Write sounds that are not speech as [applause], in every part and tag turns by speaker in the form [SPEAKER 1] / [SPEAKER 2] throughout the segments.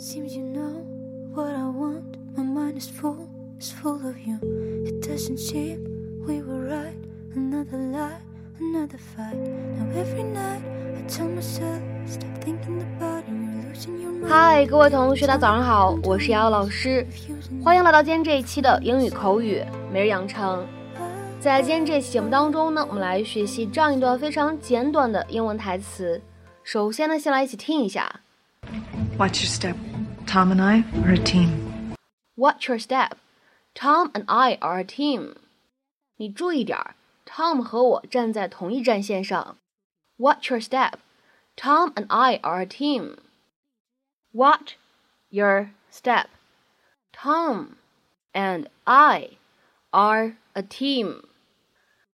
[SPEAKER 1] Seems you know what I want. My mind is full, it's full of you. It doesn't seem we were right. Another lie, another fight. Now every night I tell myself, stop thinking about it. You're losing your mind.
[SPEAKER 2] 嗨，各位同学，大家早上好，我是瑶瑶老师，欢迎来到今天这一期的英语口语每日养成。在今天这期节目当中呢，我们来学习这样一段非常简短的英文台词。首先呢，先来一起听一下。
[SPEAKER 3] Watch your step. Tom and I are a team.
[SPEAKER 2] Watch your step. Tom and I are a team. 你注意点儿，Tom 和我站在同一战线上。Watch your step. Tom and I are a team. Watch your step. Tom and I are a team.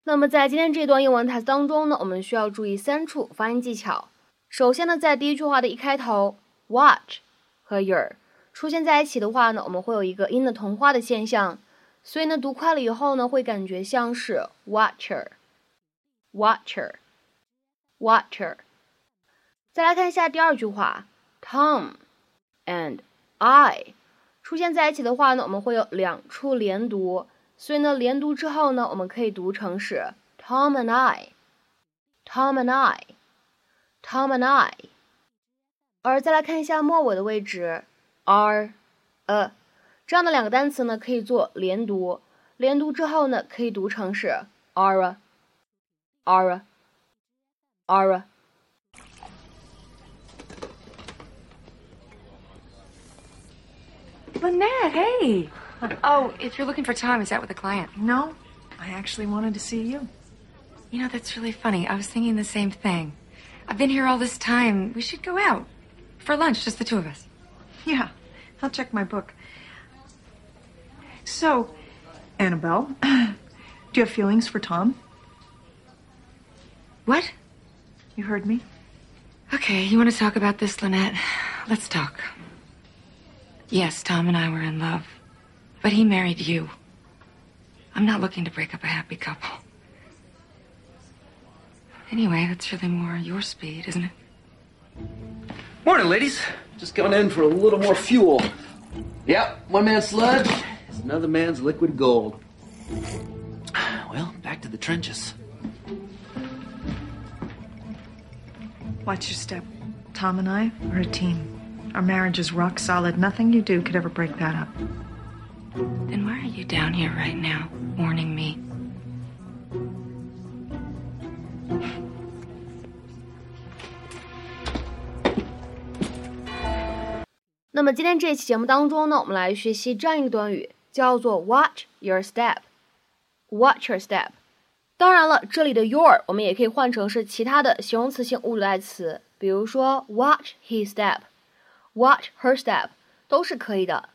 [SPEAKER 2] 那么在今天这段英文台词当中呢，我们需要注意三处发音技巧。首先呢，在第一句话的一开头，watch 和 your 出现在一起的话呢，我们会有一个音的同化的现象，所以呢，读快了以后呢，会感觉像是 watcher，watcher，watcher。再来看一下第二句话，Tom and I 出现在一起的话呢，我们会有两处连读，所以呢，连读之后呢，我们可以读成是 Tom and I，Tom and I，Tom and I。而再来看一下末尾的位置，are a 这样的两个单词呢，可以做连读。连读之后呢，可以读成是 are a are a are a。
[SPEAKER 3] Lynette, hey.
[SPEAKER 4] Oh, if you're looking for Tom, is that with a client?
[SPEAKER 3] No, I actually wanted to see you.
[SPEAKER 4] You know, that's really funny. I was thinking the same thing. I've been here all this time. We should go out for lunch, just the two of us.
[SPEAKER 3] Yeah, I'll check my book. So, Annabelle, [clears throat] do you have feelings for Tom?
[SPEAKER 4] What?
[SPEAKER 3] You heard me.
[SPEAKER 4] Okay, you want to talk about this, Lynette? Let's talk. Yes, Tom and I were in love, but he married you. I'm not looking to break up a happy couple. Anyway, that's really more your speed, isn't it?
[SPEAKER 5] Morning, ladies. Just coming in for a little more fuel. Yep, one man's sludge is another man's liquid gold. Well, back to the trenches.
[SPEAKER 3] Watch your step. Tom and I are a team. Our marriage is rock solid. Nothing you do could ever break that up.
[SPEAKER 4] Then why are you down here right now, warning me?
[SPEAKER 2] 那么今天这一期节目当中呢，我们来学习这样一个短语，叫做 watch your step。watch your step。当然了，这里的 your 我们也可以换成是其他的形容词性物主代词，比如说 watch his step，watch her step 都是可以的。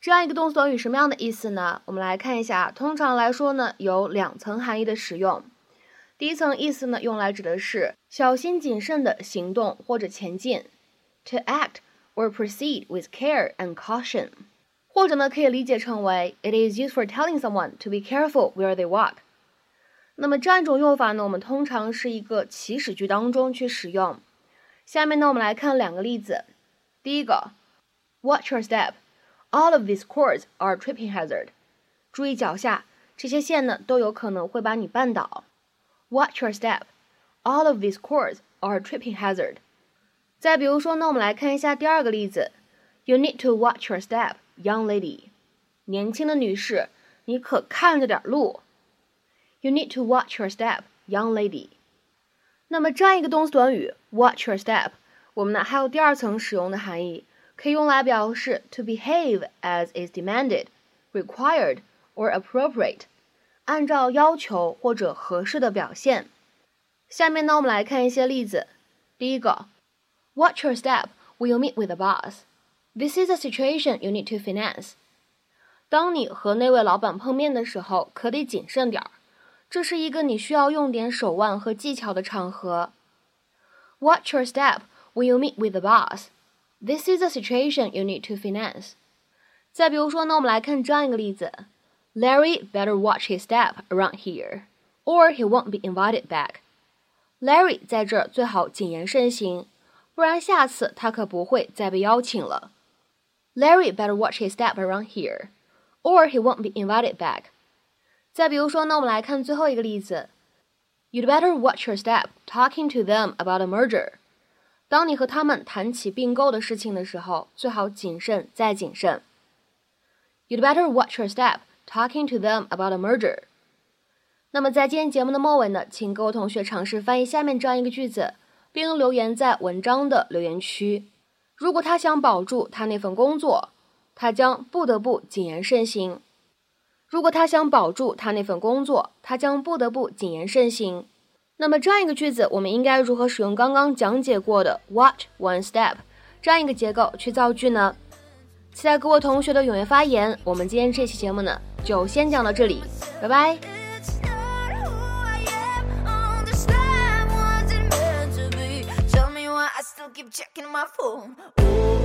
[SPEAKER 2] 这样一个动词短语什么样的意思呢？我们来看一下，通常来说呢，有两层含义的使用。第一层意思呢，用来指的是小心谨慎的行动或者前进，to act。or proceed with care and caution，或者呢可以理解成为 it is used for telling someone to be careful where they walk。那么这样一种用法呢，我们通常是一个祈使句当中去使用。下面呢，我们来看两个例子。第一个，Watch your step. All of these cords are tripping hazard. 注意脚下，这些线呢都有可能会把你绊倒。Watch your step. All of these cords are tripping hazard. 再比如说呢，我们来看一下第二个例子，You need to watch your step, young lady。年轻的女士，你可看着点路。You need to watch your step, young lady。那么这样一个动词短语 watch your step，我们呢还有第二层使用的含义，可以用来表示 to behave as is demanded, required or appropriate，按照要求或者合适的表现。下面呢，我们来看一些例子。第一个。Watch your step when you meet with the boss. This is a situation you need to finance. 当你和那位老板碰面的时候，可得谨慎点儿。这是一个你需要用点手腕和技巧的场合。Watch your step when you meet with the boss. This is a situation you need to finance. 再比如说呢，我们来看这样一个例子：Larry better watch his step around here, or he won't be invited back. Larry 在这儿最好谨言慎行。 不然下次他可不会再被邀请了。 Larry better watch his step around here, or he won't be invited back。再比如说，那我们来看最后一个例子，You'd better watch your step talking to them about a merger。当你和他们谈起并购的事情的时候，最好谨慎再谨慎。You'd better watch your step talking to them about a merger。那么在今天节目的末尾呢，请各位同学尝试翻译下面这样一个句子， 并留言在文章的留言区。如果他想保住他那份工作，他将不得不谨言慎行。如果他想保住他那份工作，他将不得不谨言慎行。那么这样一个句子，我们应该如何使用刚刚讲解过的 “watch one step” 这样一个结构去造句呢？期待各位同学的踊跃发言。我们今天这期节目呢，就先讲到这里，拜拜。
[SPEAKER 1] Keep checking my phone. Ooh.